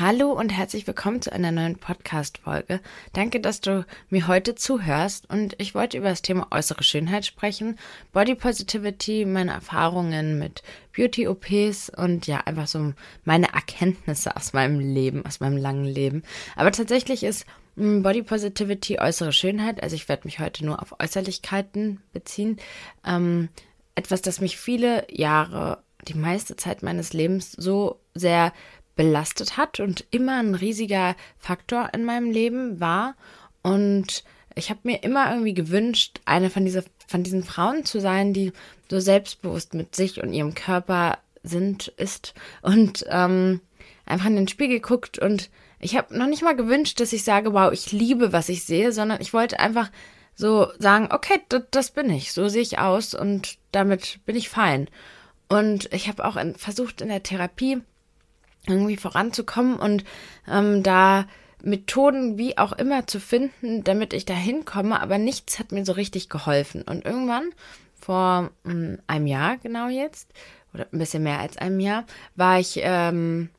Hallo und herzlich willkommen zu einer neuen Podcast-Folge. Danke, dass du mir heute zuhörst und ich wollte über das Thema äußere Schönheit sprechen, Body Positivity, meine Erfahrungen mit Beauty-OPs und ja, einfach so meine Erkenntnisse aus meinem Leben, aus meinem langen Leben. Aber tatsächlich ist hm, Body Positivity äußere Schönheit, also ich werde mich heute nur auf Äußerlichkeiten beziehen, ähm, etwas, das mich viele Jahre, die meiste Zeit meines Lebens so sehr belastet hat und immer ein riesiger Faktor in meinem Leben war. Und ich habe mir immer irgendwie gewünscht, eine von, dieser, von diesen Frauen zu sein, die so selbstbewusst mit sich und ihrem Körper sind, ist und ähm, einfach in den Spiegel guckt. Und ich habe noch nicht mal gewünscht, dass ich sage, wow, ich liebe, was ich sehe, sondern ich wollte einfach so sagen, okay, das bin ich, so sehe ich aus und damit bin ich fein. Und ich habe auch in, versucht in der Therapie irgendwie voranzukommen und ähm, da Methoden wie auch immer zu finden, damit ich da hinkomme, aber nichts hat mir so richtig geholfen. Und irgendwann, vor ähm, einem Jahr genau jetzt, oder ein bisschen mehr als einem Jahr, war ich, ähm,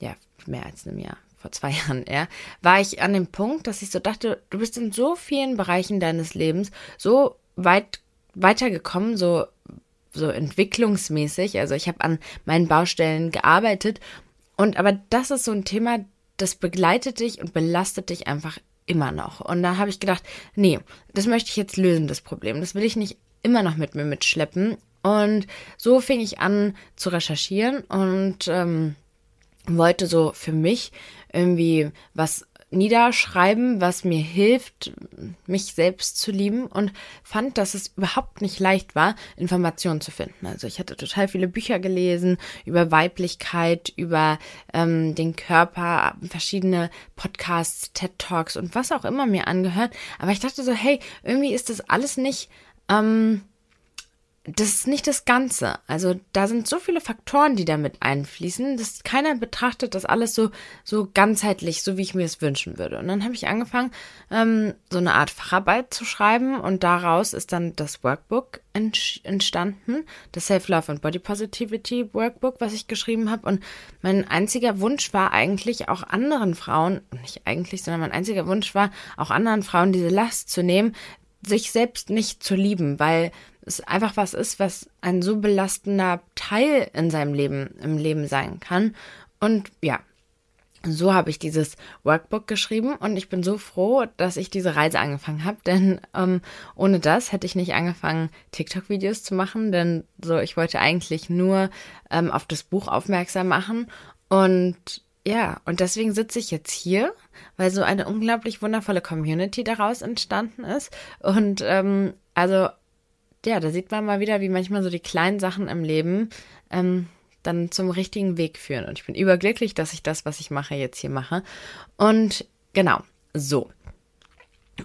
ja, mehr als einem Jahr, vor zwei Jahren eher, war ich an dem Punkt, dass ich so dachte, du bist in so vielen Bereichen deines Lebens so weit weitergekommen, so so entwicklungsmäßig. Also ich habe an meinen Baustellen gearbeitet und aber das ist so ein Thema, das begleitet dich und belastet dich einfach immer noch. Und da habe ich gedacht, nee, das möchte ich jetzt lösen, das Problem. Das will ich nicht immer noch mit mir mitschleppen. Und so fing ich an zu recherchieren und ähm, wollte so für mich irgendwie was niederschreiben, was mir hilft, mich selbst zu lieben und fand, dass es überhaupt nicht leicht war, Informationen zu finden. Also ich hatte total viele Bücher gelesen über Weiblichkeit, über ähm, den Körper, verschiedene Podcasts, TED Talks und was auch immer mir angehört. Aber ich dachte so, hey, irgendwie ist das alles nicht ähm, das ist nicht das Ganze. Also da sind so viele Faktoren, die damit einfließen, dass keiner betrachtet das alles so so ganzheitlich, so wie ich mir es wünschen würde. Und dann habe ich angefangen, ähm, so eine Art Facharbeit zu schreiben und daraus ist dann das Workbook entstanden, das Self-Love and Body Positivity Workbook, was ich geschrieben habe. Und mein einziger Wunsch war eigentlich auch anderen Frauen, nicht eigentlich, sondern mein einziger Wunsch war auch anderen Frauen diese Last zu nehmen, sich selbst nicht zu lieben, weil es einfach was ist, was ein so belastender Teil in seinem Leben, im Leben sein kann. Und ja, so habe ich dieses Workbook geschrieben und ich bin so froh, dass ich diese Reise angefangen habe, denn ähm, ohne das hätte ich nicht angefangen, TikTok-Videos zu machen, denn so ich wollte eigentlich nur ähm, auf das Buch aufmerksam machen und ja, und deswegen sitze ich jetzt hier, weil so eine unglaublich wundervolle Community daraus entstanden ist und ähm, also ja, da sieht man mal wieder, wie manchmal so die kleinen Sachen im Leben ähm, dann zum richtigen Weg führen. Und ich bin überglücklich, dass ich das, was ich mache, jetzt hier mache. Und genau, so.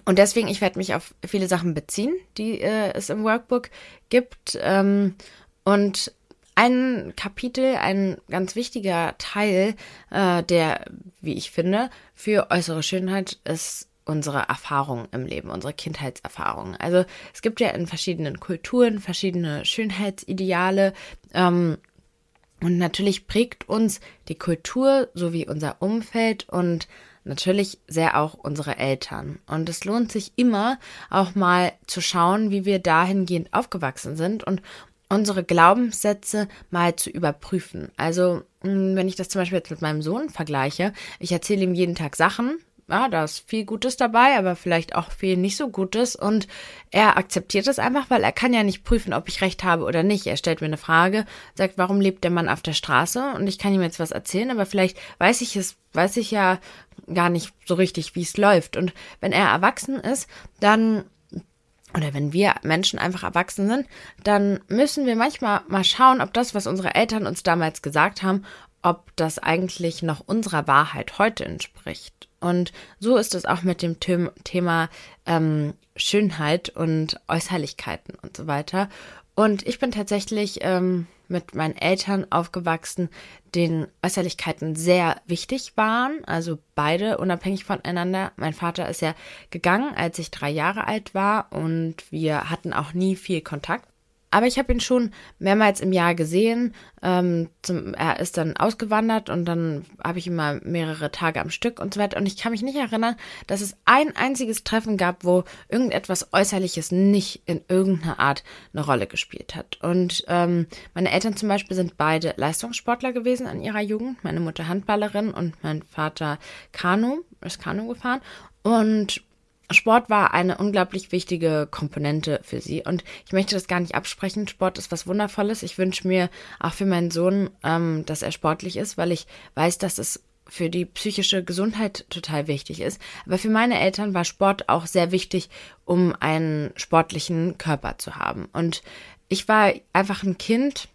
Und deswegen, ich werde mich auf viele Sachen beziehen, die äh, es im Workbook gibt. Ähm, und ein Kapitel, ein ganz wichtiger Teil, äh, der, wie ich finde, für äußere Schönheit ist unsere Erfahrungen im Leben, unsere Kindheitserfahrungen. Also es gibt ja in verschiedenen Kulturen verschiedene Schönheitsideale. Ähm, und natürlich prägt uns die Kultur sowie unser Umfeld und natürlich sehr auch unsere Eltern. Und es lohnt sich immer auch mal zu schauen, wie wir dahingehend aufgewachsen sind und unsere Glaubenssätze mal zu überprüfen. Also, wenn ich das zum Beispiel jetzt mit meinem Sohn vergleiche, ich erzähle ihm jeden Tag Sachen, ja, da ist viel Gutes dabei, aber vielleicht auch viel nicht so Gutes. Und er akzeptiert es einfach, weil er kann ja nicht prüfen, ob ich recht habe oder nicht. Er stellt mir eine Frage, sagt, warum lebt der Mann auf der Straße? Und ich kann ihm jetzt was erzählen, aber vielleicht weiß ich es, weiß ich ja gar nicht so richtig, wie es läuft. Und wenn er erwachsen ist, dann oder wenn wir Menschen einfach erwachsen sind, dann müssen wir manchmal mal schauen, ob das, was unsere Eltern uns damals gesagt haben, ob das eigentlich noch unserer Wahrheit heute entspricht. Und so ist es auch mit dem Thema ähm, Schönheit und Äußerlichkeiten und so weiter. Und ich bin tatsächlich ähm, mit meinen Eltern aufgewachsen, denen Äußerlichkeiten sehr wichtig waren, also beide unabhängig voneinander. Mein Vater ist ja gegangen, als ich drei Jahre alt war und wir hatten auch nie viel Kontakt. Aber ich habe ihn schon mehrmals im Jahr gesehen. Ähm, zum, er ist dann ausgewandert und dann habe ich ihn mal mehrere Tage am Stück und so weiter. Und ich kann mich nicht erinnern, dass es ein einziges Treffen gab, wo irgendetwas Äußerliches nicht in irgendeiner Art eine Rolle gespielt hat. Und ähm, meine Eltern zum Beispiel sind beide Leistungssportler gewesen in ihrer Jugend. Meine Mutter Handballerin und mein Vater Kanu, ist Kanu gefahren. Und Sport war eine unglaublich wichtige Komponente für sie und ich möchte das gar nicht absprechen. Sport ist was Wundervolles. Ich wünsche mir auch für meinen Sohn, ähm, dass er sportlich ist, weil ich weiß, dass es für die psychische Gesundheit total wichtig ist. Aber für meine Eltern war Sport auch sehr wichtig, um einen sportlichen Körper zu haben. Und ich war einfach ein Kind,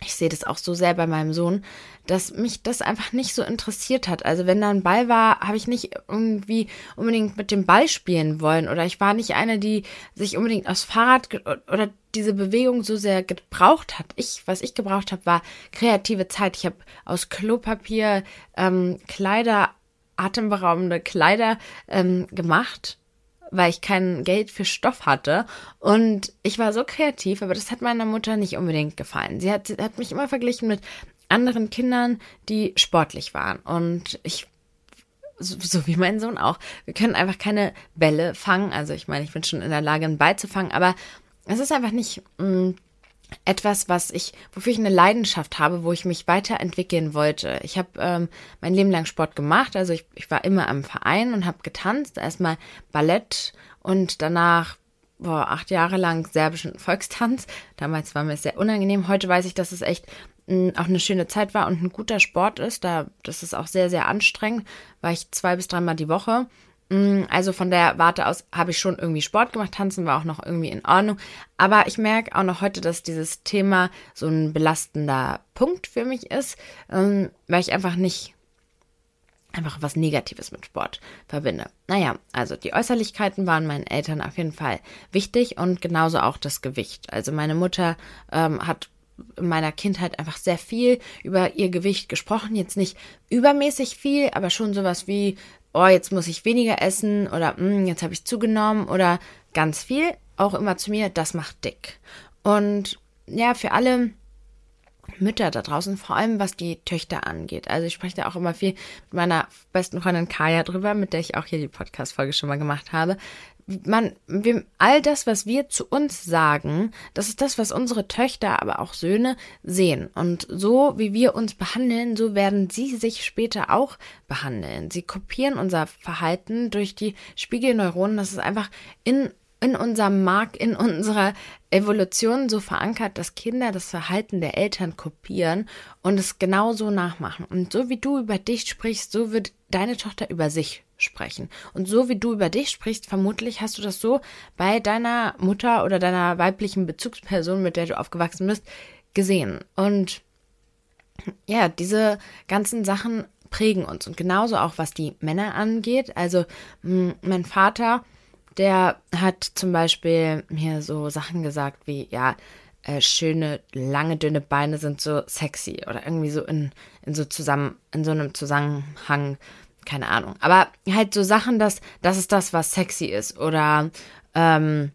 ich sehe das auch so sehr bei meinem Sohn, dass mich das einfach nicht so interessiert hat. Also wenn da ein Ball war, habe ich nicht irgendwie unbedingt mit dem Ball spielen wollen oder ich war nicht eine, die sich unbedingt aufs Fahrrad oder diese Bewegung so sehr gebraucht hat. Ich, was ich gebraucht habe, war kreative Zeit. Ich habe aus Klopapier ähm, Kleider, atemberaubende Kleider ähm, gemacht weil ich kein Geld für Stoff hatte. Und ich war so kreativ, aber das hat meiner Mutter nicht unbedingt gefallen. Sie hat, hat mich immer verglichen mit anderen Kindern, die sportlich waren. Und ich so, so, wie mein Sohn auch. Wir können einfach keine Bälle fangen. Also ich meine, ich bin schon in der Lage, einen Ball zu fangen, aber es ist einfach nicht mh, mm, etwas, was ich, wofür ich eine Leidenschaft habe, wo ich mich weiterentwickeln wollte. Ich habe ähm, mein Leben lang Sport gemacht, also ich, ich war immer am Verein und habe getanzt. Erstmal Ballett und danach boah, acht Jahre lang serbischen Volkstanz. Damals war mir sehr unangenehm. Heute weiß ich, dass es echt mh, auch eine schöne Zeit war und ein guter Sport ist. Da, das ist auch sehr, sehr anstrengend. War ich zwei bis dreimal die Woche. Mm, also von der Warte aus habe ich schon irgendwie Sport gemacht, tanzen war auch noch irgendwie in Ordnung. Aber ich merke auch noch heute, dass dieses Thema so ein belastender Punkt für mich ist, ähm, weil ich einfach nicht einfach was Negatives mit Sport verbinde. Naja, also die Äußerlichkeiten waren meinen Eltern auf jeden Fall wichtig und genauso auch das Gewicht. Also meine Mutter ähm, hat in meiner Kindheit einfach sehr viel über ihr Gewicht gesprochen. Jetzt nicht übermäßig viel, aber schon sowas wie oh, jetzt muss ich weniger essen oder mm, jetzt habe ich zugenommen oder ganz viel, auch immer zu mir, das macht dick. Und ja, für alle Mütter da draußen, vor allem was die Töchter angeht. Also ich spreche da auch immer viel mit meiner besten Freundin Kaya drüber, mit der ich auch hier die Podcast-Folge schon mal gemacht habe man, wir, all das, was wir zu uns sagen, das ist das, was unsere Töchter, aber auch Söhne sehen. Und so wie wir uns behandeln, so werden sie sich später auch behandeln. Sie kopieren unser Verhalten durch die Spiegelneuronen. Das ist einfach in in unserem Mark, in unserer Evolution so verankert, dass Kinder das Verhalten der Eltern kopieren und es genauso nachmachen. Und so wie du über dich sprichst, so wird deine Tochter über sich sprechen. Und so wie du über dich sprichst, vermutlich hast du das so bei deiner Mutter oder deiner weiblichen Bezugsperson, mit der du aufgewachsen bist, gesehen. Und ja, diese ganzen Sachen prägen uns. Und genauso auch was die Männer angeht. Also mein Vater, der hat zum Beispiel mir so Sachen gesagt wie, ja, äh, schöne, lange, dünne Beine sind so sexy oder irgendwie so in, in so zusammen, in so einem Zusammenhang keine Ahnung. Aber halt so Sachen, dass das ist das, was sexy ist. Oder ähm,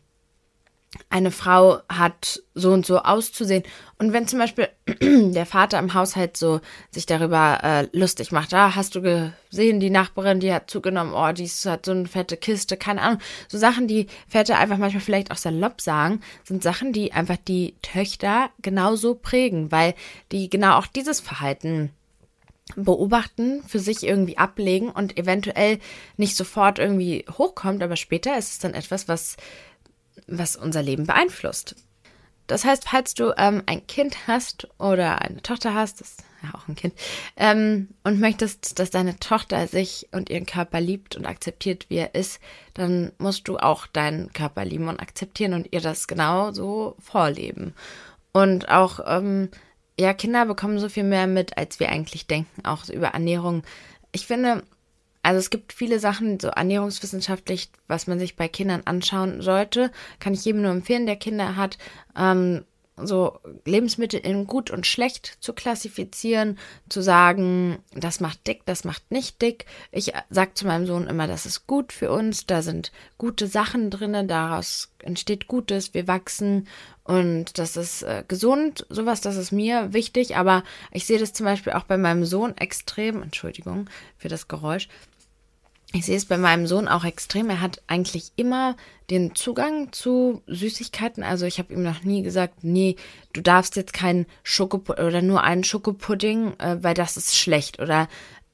eine Frau hat so und so auszusehen. Und wenn zum Beispiel der Vater im Haushalt so sich darüber äh, lustig macht, ah, hast du gesehen, die Nachbarin, die hat zugenommen, oh, die hat so eine fette Kiste, keine Ahnung. So Sachen, die Väter einfach manchmal vielleicht auch salopp sagen, sind Sachen, die einfach die Töchter genauso prägen, weil die genau auch dieses Verhalten beobachten, für sich irgendwie ablegen und eventuell nicht sofort irgendwie hochkommt, aber später ist es dann etwas, was, was unser Leben beeinflusst. Das heißt, falls du ähm, ein Kind hast oder eine Tochter hast, das ist ja auch ein Kind, ähm, und möchtest, dass deine Tochter sich und ihren Körper liebt und akzeptiert, wie er ist, dann musst du auch deinen Körper lieben und akzeptieren und ihr das genauso vorleben. Und auch ähm, ja, Kinder bekommen so viel mehr mit, als wir eigentlich denken, auch über Ernährung. Ich finde, also es gibt viele Sachen, so ernährungswissenschaftlich, was man sich bei Kindern anschauen sollte. Kann ich jedem nur empfehlen, der Kinder hat. Ähm, so Lebensmittel in gut und schlecht zu klassifizieren, zu sagen, das macht dick, das macht nicht dick. Ich sag zu meinem Sohn immer, das ist gut für uns, da sind gute Sachen drinne, daraus entsteht Gutes, wir wachsen und das ist äh, gesund, sowas, das ist mir wichtig, aber ich sehe das zum Beispiel auch bei meinem Sohn extrem, Entschuldigung für das Geräusch, ich sehe es bei meinem Sohn auch extrem. Er hat eigentlich immer den Zugang zu Süßigkeiten. Also ich habe ihm noch nie gesagt, nee, du darfst jetzt keinen Schokopudding oder nur einen Schokopudding, äh, weil das ist schlecht. Oder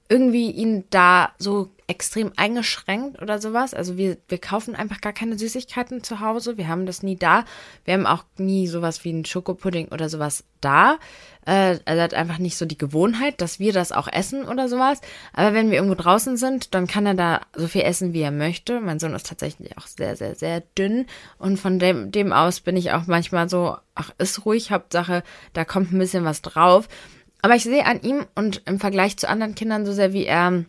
irgendwie ihn da so extrem eingeschränkt oder sowas. Also wir, wir kaufen einfach gar keine Süßigkeiten zu Hause. Wir haben das nie da. Wir haben auch nie sowas wie einen Schokopudding oder sowas da. Äh, er hat einfach nicht so die Gewohnheit, dass wir das auch essen oder sowas. Aber wenn wir irgendwo draußen sind, dann kann er da so viel essen, wie er möchte. Mein Sohn ist tatsächlich auch sehr, sehr, sehr dünn. Und von dem, dem aus bin ich auch manchmal so, ach, ist ruhig, Hauptsache, da kommt ein bisschen was drauf. Aber ich sehe an ihm und im Vergleich zu anderen Kindern so sehr, wie er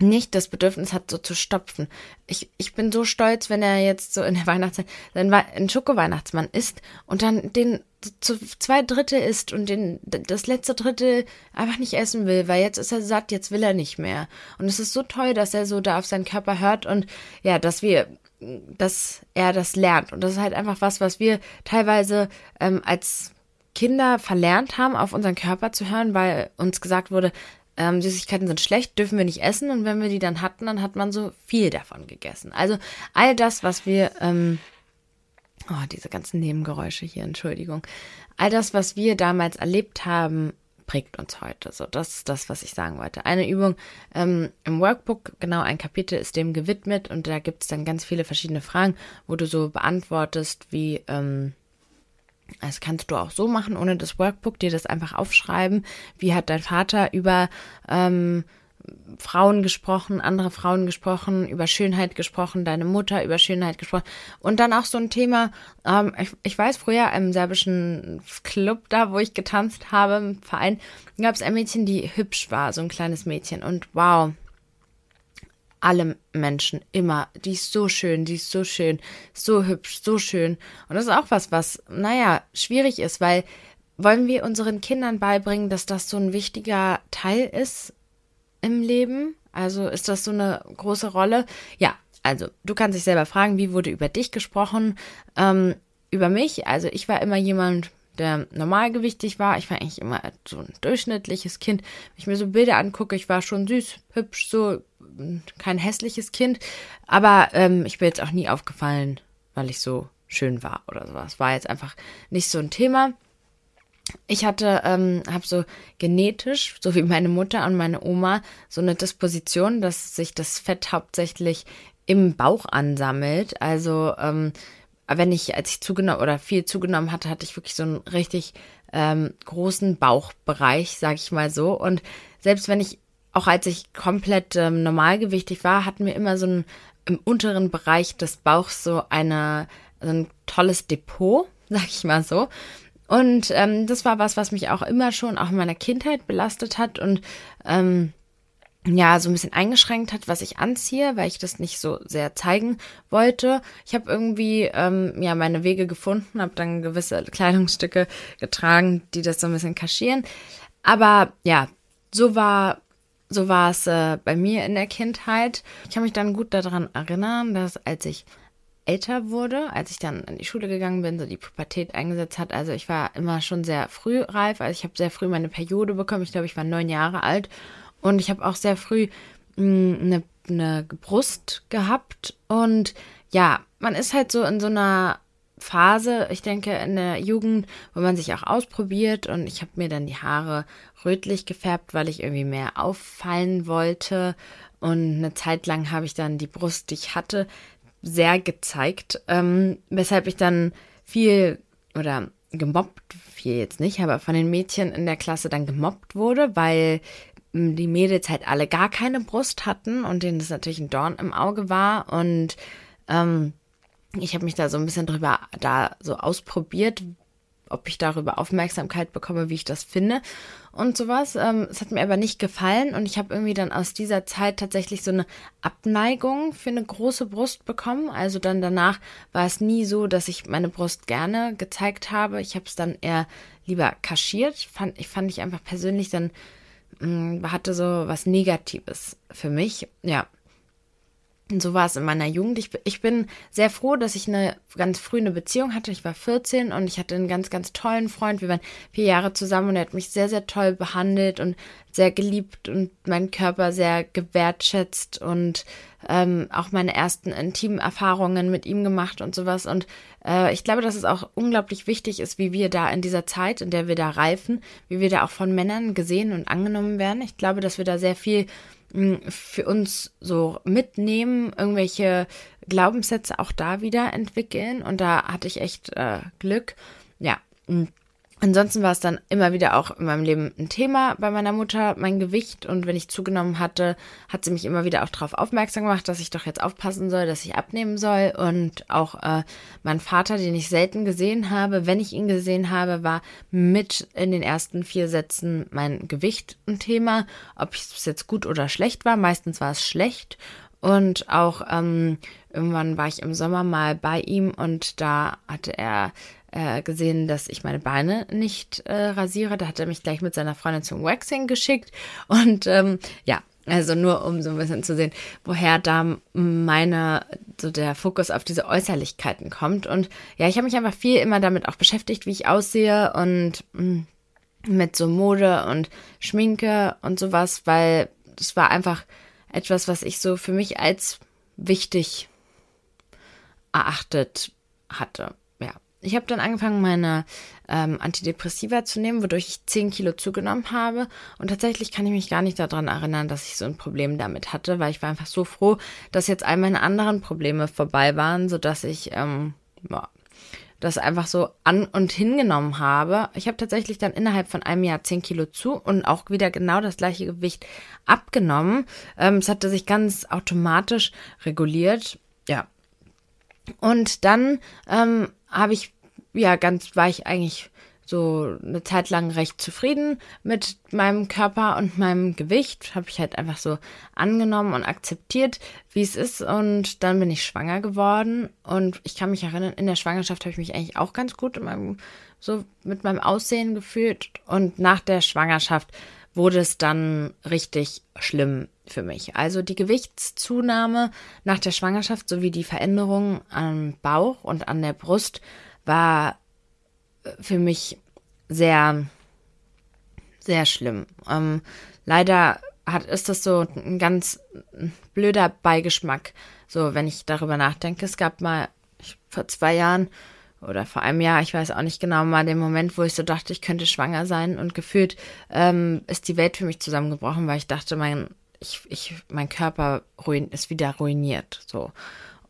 nicht das Bedürfnis hat, so zu stopfen. Ich, ich bin so stolz, wenn er jetzt so in der Weihnachtszeit ein Schoko-Weihnachtsmann isst und dann den zu zwei Drittel isst und den, das letzte Drittel einfach nicht essen will, weil jetzt ist er satt, jetzt will er nicht mehr. Und es ist so toll, dass er so da auf seinen Körper hört und ja, dass wir, dass er das lernt. Und das ist halt einfach was, was wir teilweise ähm, als Kinder verlernt haben, auf unseren Körper zu hören, weil uns gesagt wurde, ähm, Süßigkeiten sind schlecht, dürfen wir nicht essen. Und wenn wir die dann hatten, dann hat man so viel davon gegessen. Also all das, was wir, ähm, oh, diese ganzen Nebengeräusche hier, Entschuldigung. All das, was wir damals erlebt haben, prägt uns heute. So, das ist das, was ich sagen wollte. Eine Übung ähm, im Workbook, genau ein Kapitel ist dem gewidmet und da gibt es dann ganz viele verschiedene Fragen, wo du so beantwortest, wie, ähm, das kannst du auch so machen, ohne das Workbook, dir das einfach aufschreiben. Wie hat dein Vater über ähm, Frauen gesprochen, andere Frauen gesprochen, über Schönheit gesprochen, deine Mutter über Schönheit gesprochen. Und dann auch so ein Thema, ähm, ich, ich, weiß, früher im serbischen Club, da wo ich getanzt habe, im Verein, gab es ein Mädchen, die hübsch war, so ein kleines Mädchen. Und wow, alle Menschen immer. Die ist so schön, die ist so schön, so hübsch, so schön. Und das ist auch was, was, naja, schwierig ist, weil wollen wir unseren Kindern beibringen, dass das so ein wichtiger Teil ist im Leben? Also ist das so eine große Rolle? Ja, also du kannst dich selber fragen, wie wurde über dich gesprochen? Ähm, über mich, also ich war immer jemand, der normalgewichtig war. Ich war eigentlich immer so ein durchschnittliches Kind. Wenn ich mir so Bilder angucke, ich war schon süß, hübsch, so kein hässliches Kind. Aber ähm, ich bin jetzt auch nie aufgefallen, weil ich so schön war oder sowas. War jetzt einfach nicht so ein Thema. Ich hatte, ähm, habe so genetisch, so wie meine Mutter und meine Oma, so eine Disposition, dass sich das Fett hauptsächlich im Bauch ansammelt. Also ähm, wenn ich, als ich zugenommen oder viel zugenommen hatte, hatte ich wirklich so einen richtig ähm, großen Bauchbereich, sag ich mal so. Und selbst wenn ich, auch als ich komplett ähm, normalgewichtig war, hatten wir immer so ein, im unteren Bereich des Bauchs so eine, so ein tolles Depot, sag ich mal so. Und ähm, das war was, was mich auch immer schon, auch in meiner Kindheit belastet hat und ähm, ja, so ein bisschen eingeschränkt hat, was ich anziehe, weil ich das nicht so sehr zeigen wollte. Ich habe irgendwie ähm, ja meine Wege gefunden, habe dann gewisse Kleidungsstücke getragen, die das so ein bisschen kaschieren. Aber ja, so war so war es äh, bei mir in der Kindheit. Ich kann mich dann gut daran erinnern, dass als ich älter wurde, als ich dann in die Schule gegangen bin, so die Pubertät eingesetzt hat. Also ich war immer schon sehr früh reif. Also ich habe sehr früh meine Periode bekommen. Ich glaube, ich war neun Jahre alt und ich habe auch sehr früh mh, eine, eine Brust gehabt. Und ja, man ist halt so in so einer Phase, ich denke, in der Jugend, wo man sich auch ausprobiert. Und ich habe mir dann die Haare rötlich gefärbt, weil ich irgendwie mehr auffallen wollte. Und eine Zeit lang habe ich dann die Brust, die ich hatte, sehr gezeigt, ähm, weshalb ich dann viel oder gemobbt, viel jetzt nicht, aber von den Mädchen in der Klasse dann gemobbt wurde, weil die Mädels halt alle gar keine Brust hatten und denen das natürlich ein Dorn im Auge war. Und ähm, ich habe mich da so ein bisschen drüber da so ausprobiert, ob ich darüber Aufmerksamkeit bekomme, wie ich das finde und sowas. Ähm, es hat mir aber nicht gefallen und ich habe irgendwie dann aus dieser Zeit tatsächlich so eine Abneigung für eine große Brust bekommen. Also dann danach war es nie so, dass ich meine Brust gerne gezeigt habe. Ich habe es dann eher lieber kaschiert. Fand, ich fand ich einfach persönlich dann mh, mm, hatte so was Negatives für mich. Ja, und so war es in meiner Jugend. Ich, ich, bin sehr froh, dass ich eine ganz früh eine Beziehung hatte. Ich war 14 und ich hatte einen ganz, ganz tollen Freund. Wir waren vier Jahre zusammen und er hat mich sehr, sehr toll behandelt und sehr geliebt und meinen Körper sehr gewertschätzt und ähm, auch meine ersten intimen Erfahrungen mit ihm gemacht und sowas. Und äh, ich glaube, dass es auch unglaublich wichtig ist, wie wir da in dieser Zeit, in der wir da reifen, wie wir da auch von Männern gesehen und angenommen werden. Ich glaube, dass wir da sehr viel für uns so mitnehmen, irgendwelche Glaubenssätze auch da wieder entwickeln. Und da hatte ich echt äh, Glück. Ja. Ansonsten war es dann immer wieder auch in meinem Leben ein Thema bei meiner Mutter, mein Gewicht. Und wenn ich zugenommen hatte, hat sie mich immer wieder auch darauf aufmerksam gemacht, dass ich doch jetzt aufpassen soll, dass ich abnehmen soll. Und auch äh, mein Vater, den ich selten gesehen habe, wenn ich ihn gesehen habe, war mit in den ersten vier Sätzen mein Gewicht ein Thema. Ob es jetzt gut oder schlecht war, meistens war es schlecht. Und auch ähm, irgendwann war ich im Sommer mal bei ihm und da hatte er äh, gesehen, dass ich meine Beine nicht äh, rasiere. Da hat er mich gleich mit seiner Freundin zum Waxing geschickt. Und ähm, ja, also nur um so ein bisschen zu sehen, woher da meine, so der Fokus auf diese Äußerlichkeiten kommt. Und ja, ich habe mich einfach viel immer damit auch beschäftigt, wie ich aussehe und mh, mm, mit so Mode und Schminke und sowas, weil das war einfach etwas, was ich so für mich als wichtig erachtet hatte ich habe dann angefangen, meine ähm, Antidepressiva zu nehmen, wodurch ich 10 Kilo zugenommen habe. Und tatsächlich kann ich mich gar nicht daran erinnern, dass ich so ein Problem damit hatte, weil ich war einfach so froh, dass jetzt all meine anderen Probleme vorbei waren, sodass ich ähm, ja, das einfach so an und hingenommen habe. Ich habe tatsächlich dann innerhalb von einem Jahr 10 Kilo zu und auch wieder genau das gleiche Gewicht abgenommen. Ähm, es hatte sich ganz automatisch reguliert. Ja, und dann ähm, habe ich, ja, ganz, war ich eigentlich so eine Zeit lang recht zufrieden mit meinem Körper und meinem Gewicht. Habe ich halt einfach so angenommen und akzeptiert, wie es ist. Und dann bin ich schwanger geworden. Und ich kann mich erinnern, in der Schwangerschaft habe ich mich eigentlich auch ganz gut in meinem, so mit meinem Aussehen gefühlt. Und nach der Schwangerschaft wurde es dann richtig schlimm für mich. Also die Gewichtszunahme nach der Schwangerschaft sowie die Veränderung am Bauch und an der Brust war äh, für mich sehr, sehr schlimm. Ähm, leider hat, ist das so ein ganz blöder Beigeschmack, so wenn ich darüber nachdenke. Es gab mal vor zwei Jahren oder vor einem Jahr, ich weiß auch nicht genau, mal den Moment, wo ich so dachte, ich könnte schwanger sein und gefühlt ähm, ist die Welt für mich zusammengebrochen, weil ich dachte, mein ich, ich, mein Körper ruin, ist wieder ruiniert. So.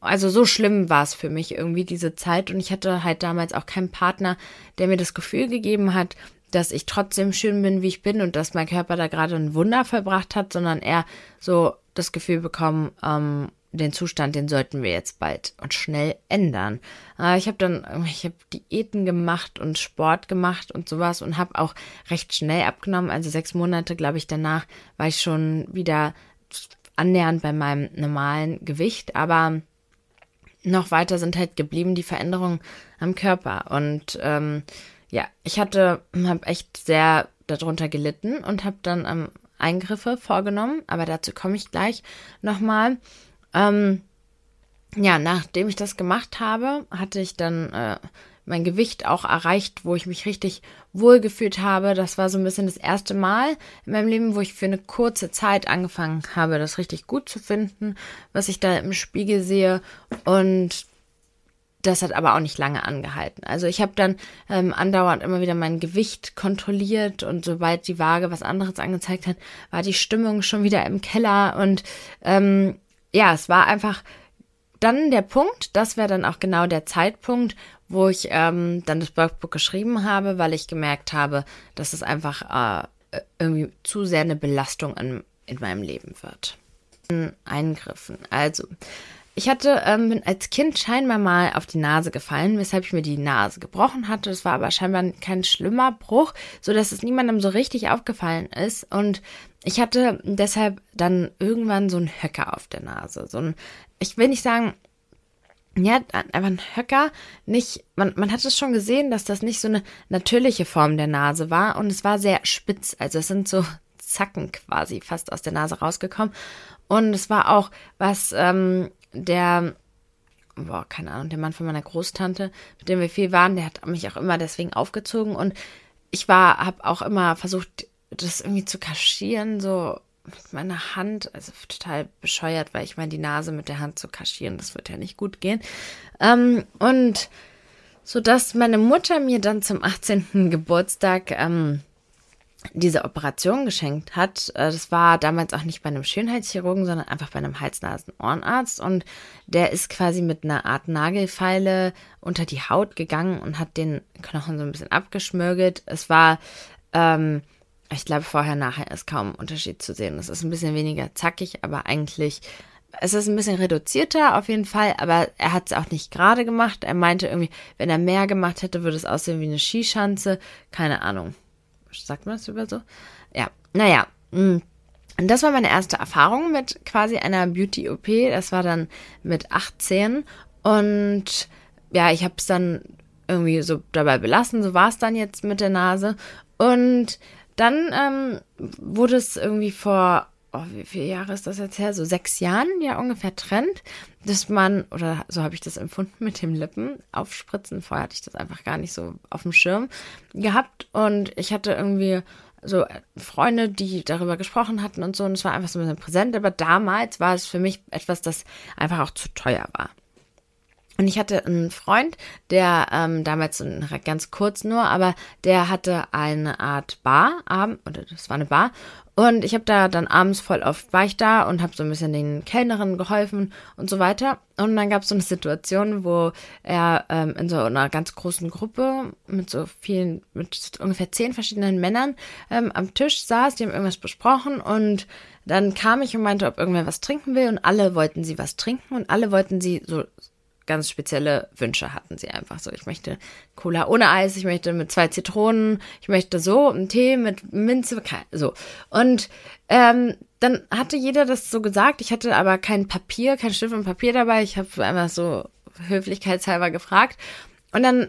Also so schlimm war es für mich irgendwie diese Zeit und ich hatte halt damals auch keinen Partner, der mir das Gefühl gegeben hat, dass ich trotzdem schön bin, wie ich bin und dass mein Körper da gerade ein Wunder verbracht hat, sondern eher so das Gefühl bekommen, ähm, den Zustand, den sollten wir jetzt bald und schnell ändern. Äh, ich habe dann, ich habe Diäten gemacht und Sport gemacht und sowas und habe auch recht schnell abgenommen. Also sechs Monate, glaube ich, danach war ich schon wieder annähernd bei meinem normalen Gewicht, aber noch weiter sind halt geblieben die Veränderungen am Körper und ähm, ja, ich hatte, habe echt sehr darunter gelitten und habe dann ähm, Eingriffe vorgenommen, aber dazu komme ich gleich nochmal. Ähm, ja, nachdem ich das gemacht habe, hatte ich dann äh, mein Gewicht auch erreicht, wo ich mich richtig wohl gefühlt habe. Das war so ein bisschen das erste Mal in meinem Leben, wo ich für eine kurze Zeit angefangen habe, das richtig gut zu finden, was ich da im Spiegel sehe. Und das hat aber auch nicht lange angehalten. Also ich habe dann ähm, andauernd immer wieder mein Gewicht kontrolliert und sobald die Waage was anderes angezeigt hat, war die Stimmung schon wieder im Keller und ähm, ja, es war einfach dann der Punkt, das wäre dann auch genau der Zeitpunkt, wo ich ähm, dann das Workbook geschrieben habe, weil ich gemerkt habe, dass es einfach äh, irgendwie zu sehr eine Belastung in, in meinem Leben wird. Eingriffen. Also, ich hatte ähm, als Kind scheinbar mal auf die Nase gefallen, weshalb ich mir die Nase gebrochen hatte. Es war aber scheinbar kein schlimmer Bruch, so dass es niemandem so richtig aufgefallen ist. Und ich hatte deshalb dann irgendwann so einen Höcker auf der Nase. So ein, ich will nicht sagen, ja, einfach ein Höcker. Nicht, man, man hat es schon gesehen, dass das nicht so eine natürliche Form der Nase war und es war sehr spitz. Also es sind so Zacken quasi fast aus der Nase rausgekommen. Und es war auch was, ähm, der, boah, keine Ahnung, der Mann von meiner Großtante, mit dem wir viel waren, der hat mich auch immer deswegen aufgezogen und ich war, habe auch immer versucht, das irgendwie zu kaschieren, so mit meiner Hand, also total bescheuert, weil ich meine, die Nase mit der Hand zu kaschieren, das wird ja nicht gut gehen. Ähm, und so dass meine Mutter mir dann zum 18. Geburtstag ähm, diese Operation geschenkt hat. Äh, das war damals auch nicht bei einem Schönheitschirurgen, sondern einfach bei einem Hals-Nasen-Ohrenarzt. Und der ist quasi mit einer Art Nagelfeile unter die Haut gegangen und hat den Knochen so ein bisschen abgeschmürgelt. Es war, ähm, ich glaube, vorher, nachher ist kaum Unterschied zu sehen. Es ist ein bisschen weniger zackig, aber eigentlich es ist ein bisschen reduzierter auf jeden Fall, aber er hat es auch nicht gerade gemacht. Er meinte irgendwie, wenn er mehr gemacht hätte, würde es aussehen wie eine Skischanze. Keine Ahnung sagt man das über so? Ja, naja. Mm. Und das war meine erste Erfahrung mit quasi einer Beauty-OP. Das war dann mit 18. Und ja, ich habe es dann irgendwie so dabei belassen. So war es dann jetzt mit der Nase. Und dann ähm, wurde es irgendwie vor, oh, wie viele Jahre ist das jetzt her? So sechs Jahren ja ungefähr trennt, dass man, oder so habe ich das empfunden mit dem Lippen aufspritzen. Vorher hatte ich das einfach gar nicht so auf dem Schirm gehabt. Und ich hatte irgendwie so Freunde, die darüber gesprochen hatten und so. Und es war einfach so ein bisschen präsent. Aber damals war es für mich etwas, das einfach auch zu teuer war. Und ich hatte einen Freund, der ähm, damals ganz kurz nur, aber der hatte eine Art Bar, oder das war eine Bar. Und ich habe da dann abends voll oft war ich da und habe so ein bisschen den Kellnerinnen geholfen und so weiter. Und dann gab es so eine Situation, wo er ähm, in so einer ganz großen Gruppe mit so vielen, mit ungefähr zehn verschiedenen Männern ähm, am Tisch saß, die haben irgendwas besprochen und dann kam ich und meinte, ob irgendwer was trinken will und alle wollten sie was trinken und alle wollten sie so ganz spezielle Wünsche hatten sie einfach so. Ich möchte Cola ohne Eis, ich möchte mit zwei Zitronen, ich möchte so einen Tee mit Minze, so. Und ähm, dann hatte jeder das so gesagt. Ich hatte aber kein Papier, kein Stift und Papier dabei. Ich habe einfach so höflichkeitshalber gefragt. Und dann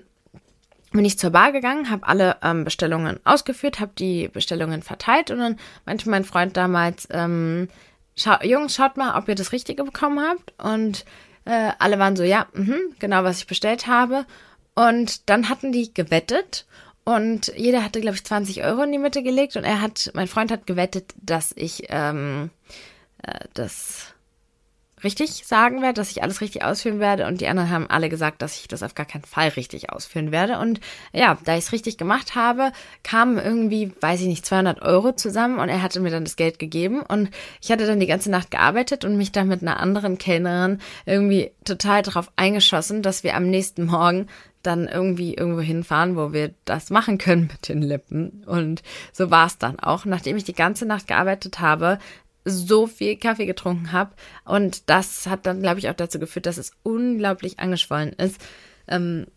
bin ich zur Bar gegangen, habe alle ähm, Bestellungen ausgeführt, habe die Bestellungen verteilt und dann meinte mein Freund damals, ähm, Schau, Jungs, schaut mal, ob ihr das Richtige bekommen habt. Und äh, alle waren so, ja, mh, genau, was ich bestellt habe. Und dann hatten die gewettet und jeder hatte, glaube ich, 20 Euro in die Mitte gelegt und er hat, mein Freund hat gewettet, dass ich ähm, äh, das richtig sagen werde, dass ich alles richtig ausführen werde. Und die anderen haben alle gesagt, dass ich das auf gar keinen Fall richtig ausführen werde. Und ja, da ich es richtig gemacht habe, kamen irgendwie, weiß ich nicht, 200 Euro zusammen und er hatte mir dann das Geld gegeben. Und ich hatte dann die ganze Nacht gearbeitet und mich dann mit einer anderen Kellnerin irgendwie total darauf eingeschossen, dass wir am nächsten Morgen dann irgendwie irgendwo hinfahren, wo wir das machen können mit den Lippen. Und so war es dann auch. Nachdem ich die ganze Nacht gearbeitet habe, so viel Kaffee getrunken habe. Und das hat dann, glaube ich, auch dazu geführt, dass es unglaublich angeschwollen ist. Ähm,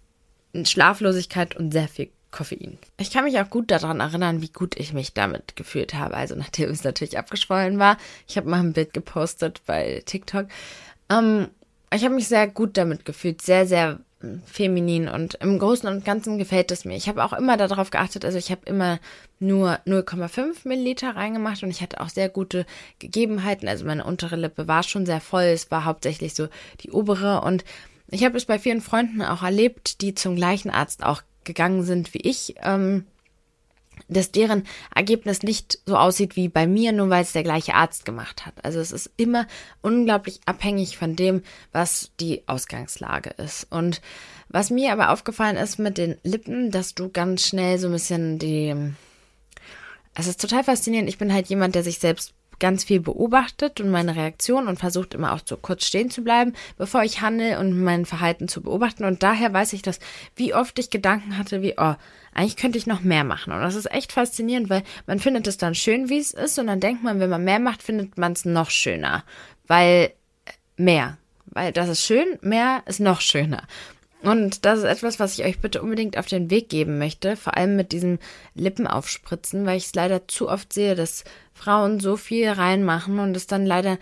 Schlaflosigkeit und sehr viel Koffein. Ich kann mich auch gut daran erinnern, wie gut ich mich damit gefühlt habe. Also nachdem es natürlich abgeschwollen war. Ich habe mal ein Bild gepostet bei TikTok. Ähm, ich habe mich sehr gut damit gefühlt. Sehr, sehr feminin und im Großen und Ganzen gefällt es mir. Ich habe auch immer darauf geachtet, also ich habe immer nur 0,5 Milliliter reingemacht und ich hatte auch sehr gute Gegebenheiten. Also meine untere Lippe war schon sehr voll, es war hauptsächlich so die obere und ich habe es bei vielen Freunden auch erlebt, die zum gleichen Arzt auch gegangen sind wie ich. Ähm, dass deren Ergebnis nicht so aussieht wie bei mir, nur weil es der gleiche Arzt gemacht hat. Also es ist immer unglaublich abhängig von dem, was die Ausgangslage ist. Und was mir aber aufgefallen ist mit den Lippen, dass du ganz schnell so ein bisschen die... Es ist total faszinierend. Ich bin halt jemand, der sich selbst ganz viel beobachtet und meine Reaktion und versucht immer auch so kurz stehen zu bleiben, bevor ich handle und mein Verhalten zu beobachten. Und daher weiß ich, dass wie oft ich Gedanken hatte, wie, oh, eigentlich könnte ich noch mehr machen. Und das ist echt faszinierend, weil man findet es dann schön, wie es ist, und dann denkt man, wenn man mehr macht, findet man es noch schöner. Weil mehr weil das ist schön, mehr ist noch schöner. Und das ist etwas, was ich euch bitte unbedingt auf den Weg geben möchte, vor allem mit diesem Lippenaufspritzen, weil ich es leider zu oft sehe, dass Frauen so viel reinmachen und es dann leider,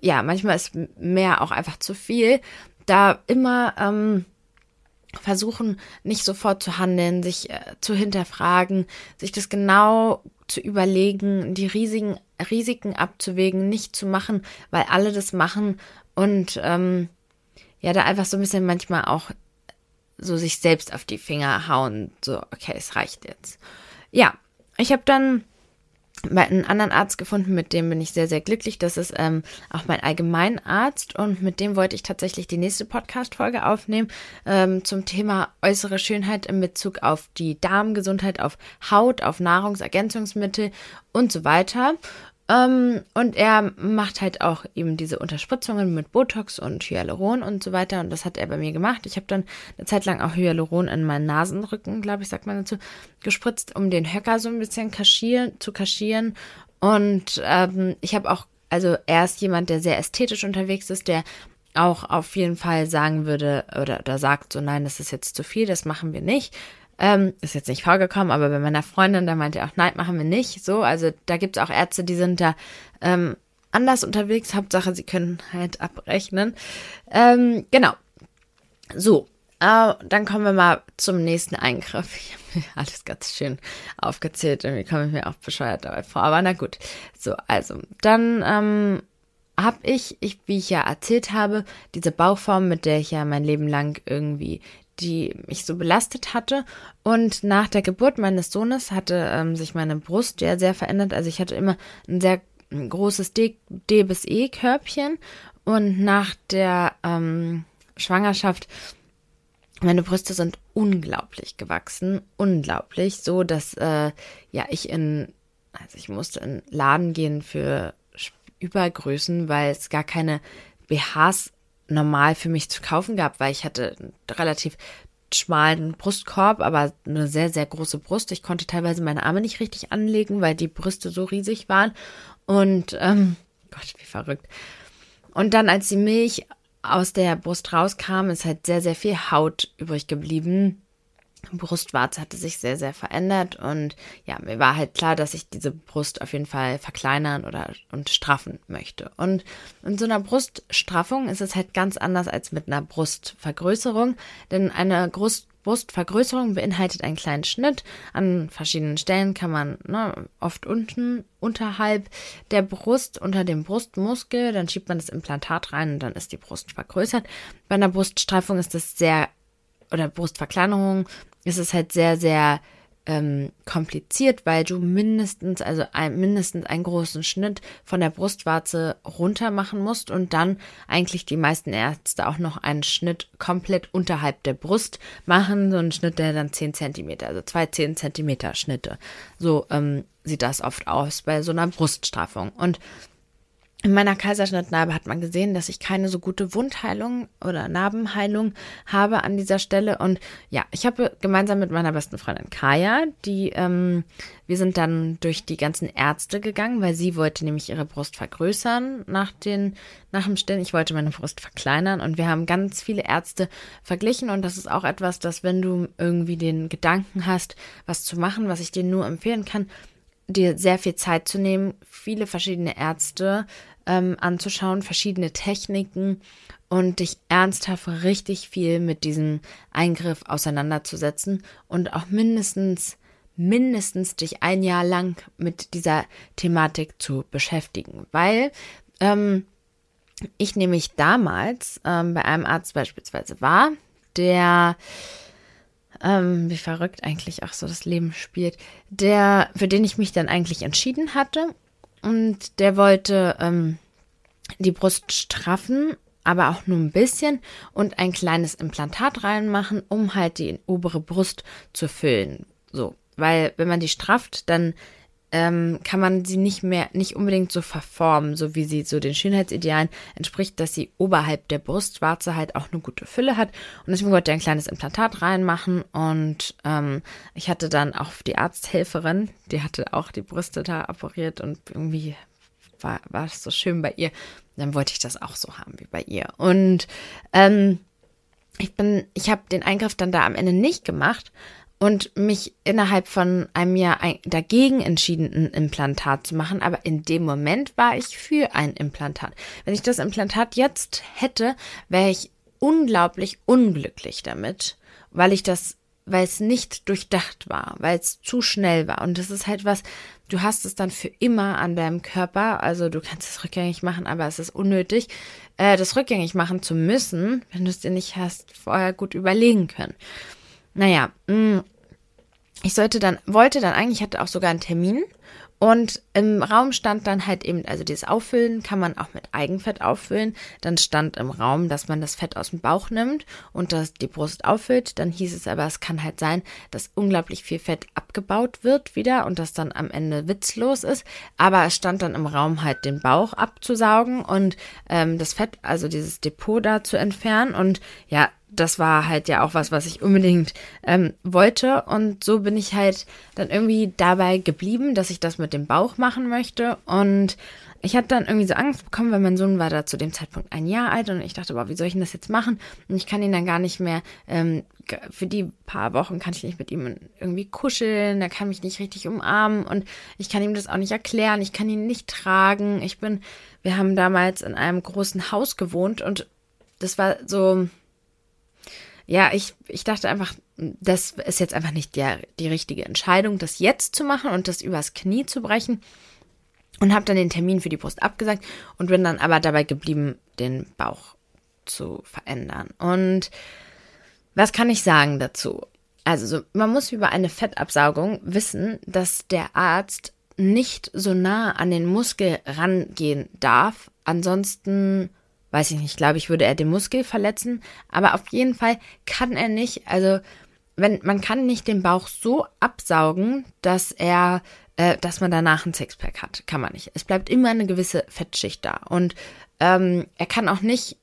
ja, manchmal ist mehr auch einfach zu viel, da immer ähm, versuchen, nicht sofort zu handeln, sich äh, zu hinterfragen, sich das genau zu überlegen, die riesigen Risiken abzuwägen, nicht zu machen, weil alle das machen und ähm, ja, da einfach so ein bisschen manchmal auch so sich selbst auf die Finger hauen, so, okay, es reicht jetzt. Ja, ich habe dann einen anderen Arzt gefunden, mit dem bin ich sehr, sehr glücklich. Das ist ähm, auch mein Allgemeinarzt und mit dem wollte ich tatsächlich die nächste Podcast-Folge aufnehmen ähm, zum Thema äußere Schönheit in Bezug auf die Darmgesundheit, auf Haut, auf Nahrungsergänzungsmittel und so weiter. Ähm, und er macht halt auch eben diese Unterspritzungen mit Botox und Hyaluron und so weiter. Und das hat er bei mir gemacht. Ich habe dann eine Zeit lang auch Hyaluron in meinen Nasenrücken, glaube ich, sagt man dazu, gespritzt, um den Höcker so ein bisschen kaschieren, zu kaschieren. Und ähm, ich habe auch, also er ist jemand, der sehr ästhetisch unterwegs ist, der auch auf jeden Fall sagen würde oder, oder sagt so, nein, das ist jetzt zu viel, das machen wir nicht. Ähm, ist jetzt nicht vorgekommen, aber bei meiner Freundin, da meinte er auch, nein, machen wir nicht. So, also da gibt es auch Ärzte, die sind da ähm, anders unterwegs. Hauptsache, sie können halt abrechnen. Ähm, genau. So, äh, dann kommen wir mal zum nächsten Eingriff. Ich habe mir alles ganz schön aufgezählt. Irgendwie komme ich mir auch bescheuert dabei vor. Aber na gut. So, also, dann ähm, habe ich, ich, wie ich ja erzählt habe, diese Bauform, mit der ich ja mein Leben lang irgendwie die mich so belastet hatte. Und nach der Geburt meines Sohnes hatte ähm, sich meine Brust ja sehr verändert. Also ich hatte immer ein sehr großes D, D bis E Körbchen und nach der ähm, Schwangerschaft meine Brüste sind unglaublich gewachsen, unglaublich, so dass äh, ja ich in also ich musste in Laden gehen für Übergrößen, weil es gar keine BHs normal für mich zu kaufen gab, weil ich hatte einen relativ schmalen Brustkorb, aber eine sehr, sehr große Brust. Ich konnte teilweise meine Arme nicht richtig anlegen, weil die Brüste so riesig waren. Und, ähm, Gott, wie verrückt. Und dann, als die Milch aus der Brust rauskam, ist halt sehr, sehr viel Haut übrig geblieben. Brustwarze hatte sich sehr, sehr verändert und ja, mir war halt klar, dass ich diese Brust auf jeden Fall verkleinern oder und straffen möchte. Und in so einer Bruststraffung ist es halt ganz anders als mit einer Brustvergrößerung, denn eine Brust Brustvergrößerung beinhaltet einen kleinen Schnitt. An verschiedenen Stellen kann man ne, oft unten unterhalb der Brust, unter dem Brustmuskel, dann schiebt man das Implantat rein und dann ist die Brust vergrößert. Bei einer Bruststraffung ist das sehr oder Brustverkleinerung ist es halt sehr, sehr ähm, kompliziert, weil du mindestens, also ein, mindestens einen großen Schnitt von der Brustwarze runter machen musst und dann eigentlich die meisten Ärzte auch noch einen Schnitt komplett unterhalb der Brust machen, so einen Schnitt, der dann 10 Zentimeter, also zwei 10 Zentimeter Schnitte. So ähm, sieht das oft aus bei so einer Bruststraffung. Und in meiner Kaiserschnittnarbe hat man gesehen, dass ich keine so gute Wundheilung oder Narbenheilung habe an dieser Stelle. Und ja, ich habe gemeinsam mit meiner besten Freundin Kaya, die, ähm, wir sind dann durch die ganzen Ärzte gegangen, weil sie wollte nämlich ihre Brust vergrößern nach den, nach dem Stillen. Ich wollte meine Brust verkleinern und wir haben ganz viele Ärzte verglichen. Und das ist auch etwas, dass wenn du irgendwie den Gedanken hast, was zu machen, was ich dir nur empfehlen kann, dir sehr viel Zeit zu nehmen, viele verschiedene Ärzte ähm, anzuschauen, verschiedene Techniken und dich ernsthaft richtig viel mit diesem Eingriff auseinanderzusetzen und auch mindestens mindestens dich ein Jahr lang mit dieser Thematik zu beschäftigen, weil ähm, ich nämlich damals ähm, bei einem Arzt beispielsweise war, der ähm, wie verrückt eigentlich auch so das Leben spielt, der, für den ich mich dann eigentlich entschieden hatte. Und der wollte ähm, die Brust straffen, aber auch nur ein bisschen und ein kleines Implantat reinmachen, um halt die obere Brust zu füllen. So, weil wenn man die strafft, dann ähm, kann man sie nicht mehr, nicht unbedingt so verformen, so wie sie so den Schönheitsidealen entspricht, dass sie oberhalb der Brustwarze halt auch eine gute Fülle hat. Und deswegen wollte er ein kleines Implantat reinmachen und ähm, ich hatte dann auch die Arzthelferin, die hatte auch die Brüste da operiert und irgendwie war, war es so schön bei ihr. Dann wollte ich das auch so haben wie bei ihr. Und ähm, ich bin, ich habe den Eingriff dann da am Ende nicht gemacht und mich innerhalb von einem Jahr dagegen entschieden, ein Implantat zu machen. Aber in dem Moment war ich für ein Implantat. Wenn ich das Implantat jetzt hätte, wäre ich unglaublich unglücklich damit, weil ich das, weil es nicht durchdacht war, weil es zu schnell war. Und das ist halt was, du hast es dann für immer an deinem Körper. Also du kannst es rückgängig machen, aber es ist unnötig, äh, das rückgängig machen zu müssen, wenn du es dir nicht hast vorher gut überlegen können. Naja, mh, mm, ich sollte dann, wollte dann eigentlich, hatte auch sogar einen Termin und im Raum stand dann halt eben, also dieses Auffüllen kann man auch mit Eigenfett auffüllen. Dann stand im Raum, dass man das Fett aus dem Bauch nimmt und das die Brust auffüllt. Dann hieß es aber, es kann halt sein, dass unglaublich viel Fett abgebaut wird wieder und das dann am Ende witzlos ist. Aber es stand dann im Raum halt den Bauch abzusaugen und ähm, das Fett, also dieses Depot da zu entfernen. Und ja, das war halt ja auch was, was ich unbedingt ähm, wollte. Und so bin ich halt dann irgendwie dabei geblieben, dass ich das mit dem Bauch machen möchte. Und ich hatte dann irgendwie so Angst bekommen, weil mein Sohn war da zu dem Zeitpunkt ein Jahr alt und ich dachte, boah, wie soll ich denn das jetzt machen? Und ich kann ihn dann gar nicht mehr, ähm, für die paar Wochen kann ich nicht mit ihm irgendwie kuscheln, er kann mich nicht richtig umarmen und ich kann ihm das auch nicht erklären, ich kann ihn nicht tragen. Ich bin, wir haben damals in einem großen Haus gewohnt und das war so, ja, ich, ich dachte einfach, das ist jetzt einfach nicht der, die richtige Entscheidung, das jetzt zu machen und das übers Knie zu brechen. Und habe dann den Termin für die Brust abgesagt und bin dann aber dabei geblieben, den Bauch zu verändern. Und was kann ich sagen dazu? Also, so, man muss über eine Fettabsaugung wissen, dass der Arzt nicht so nah an den Muskel rangehen darf. Ansonsten weiß ich nicht, glaube ich, würde er den Muskel verletzen, aber auf jeden Fall kann er nicht, also wenn man kann nicht den Bauch so absaugen, dass er, äh, dass man danach ein Sixpack hat, kann man nicht. Es bleibt immer eine gewisse Fettschicht da und ähm, er kann auch nicht,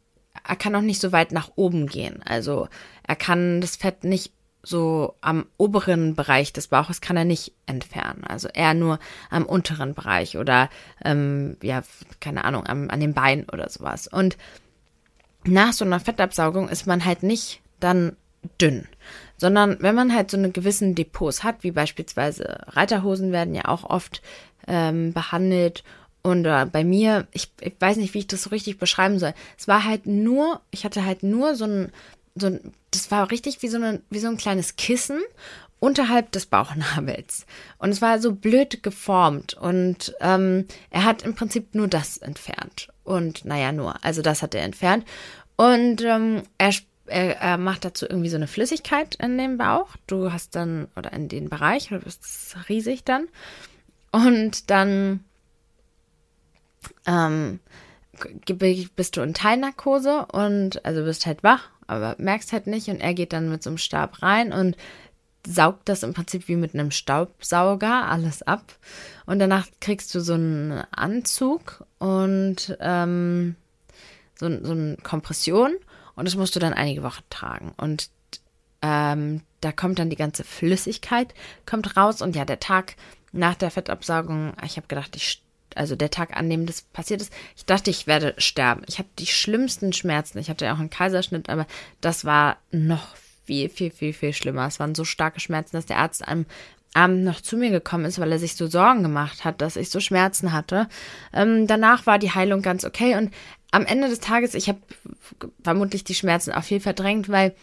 er kann auch nicht so weit nach oben gehen. Also er kann das Fett nicht so am oberen Bereich des Bauches kann er nicht entfernen. Also eher nur am unteren Bereich oder ähm, ja, keine Ahnung, am, an den Beinen oder sowas. Und nach so einer Fettabsaugung ist man halt nicht dann dünn, sondern wenn man halt so eine gewissen Depots hat, wie beispielsweise Reiterhosen werden ja auch oft ähm, behandelt und äh, bei mir, ich, ich weiß nicht, wie ich das so richtig beschreiben soll. Es war halt nur, ich hatte halt nur so ein, so ein, das war richtig wie so, eine, wie so ein kleines Kissen unterhalb des Bauchnabels. Und es war so blöd geformt. Und ähm, er hat im Prinzip nur das entfernt. Und naja, nur. Also das hat er entfernt. Und ähm, er, er, er macht dazu irgendwie so eine Flüssigkeit in den Bauch. Du hast dann, oder in den Bereich, du bist riesig dann. Und dann ähm, bist du in Teilnarkose und also bist halt wach aber merkst halt nicht und er geht dann mit so einem Stab rein und saugt das im Prinzip wie mit einem Staubsauger alles ab. Und danach kriegst du so einen Anzug und ähm, so, so eine Kompression und das musst du dann einige Wochen tragen. Und ähm, da kommt dann die ganze Flüssigkeit kommt raus und ja der Tag nach der Fettabsaugung ich habe gedacht ich also der Tag, an dem das passiert ist, ich dachte, ich werde sterben. Ich hatte die schlimmsten Schmerzen. Ich hatte ja auch einen Kaiserschnitt, aber das war noch viel, viel, viel, viel schlimmer. Es waren so starke Schmerzen, dass der Arzt am Abend noch zu mir gekommen ist, weil er sich so Sorgen gemacht hat, dass ich so Schmerzen hatte. Ähm, danach war die Heilung ganz okay und am Ende des Tages, ich habe vermutlich die Schmerzen auch viel verdrängt, weil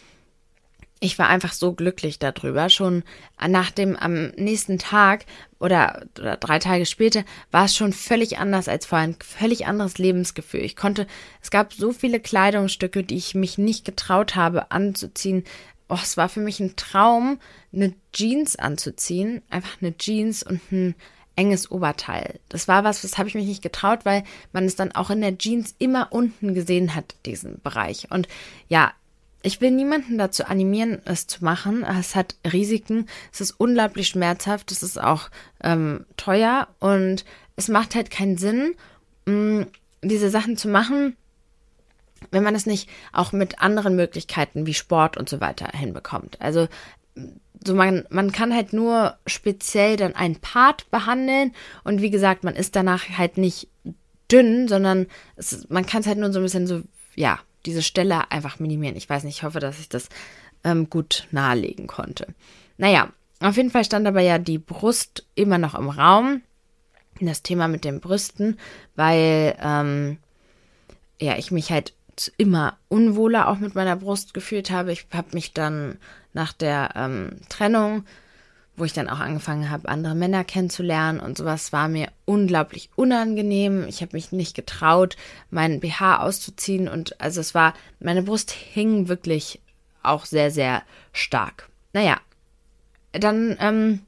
ich war einfach so glücklich darüber. Schon nach dem am nächsten Tag oder, oder drei Tage später war es schon völlig anders als vorher. Ein völlig anderes Lebensgefühl. Ich konnte, es gab so viele Kleidungsstücke, die ich mich nicht getraut habe anzuziehen. Oh, es war für mich ein Traum, eine Jeans anzuziehen. Einfach eine Jeans und ein enges Oberteil. Das war was, das habe ich mich nicht getraut, weil man es dann auch in der Jeans immer unten gesehen hat, diesen Bereich. Und ja, ich will niemanden dazu animieren, es zu machen. Es hat Risiken, es ist unglaublich schmerzhaft, es ist auch ähm, teuer und es macht halt keinen Sinn, mh, mm, diese Sachen zu machen, wenn man es nicht auch mit anderen Möglichkeiten wie Sport und so weiter hinbekommt. Also so man, man kann halt nur speziell dann einen Part behandeln und wie gesagt, man ist danach halt nicht dünn, sondern es, man kann es halt nur so ein bisschen so, ja, diese Stelle einfach minimieren. Ich weiß nicht, ich hoffe, dass ich das ähm, gut nahelegen konnte. Naja, auf jeden Fall stand aber ja die Brust immer noch im Raum. Das Thema mit den Brüsten, weil ähm, ja, ich mich halt immer unwohler auch mit meiner Brust gefühlt habe. Ich habe mich dann nach der ähm, Trennung, wo ich dann auch angefangen habe, andere Männer kennenzulernen und sowas, war mir unglaublich unangenehm. Ich habe mich nicht getraut, meinen BH auszuziehen und also es war, meine Brust hing wirklich auch sehr, sehr stark. Naja, dann ähm,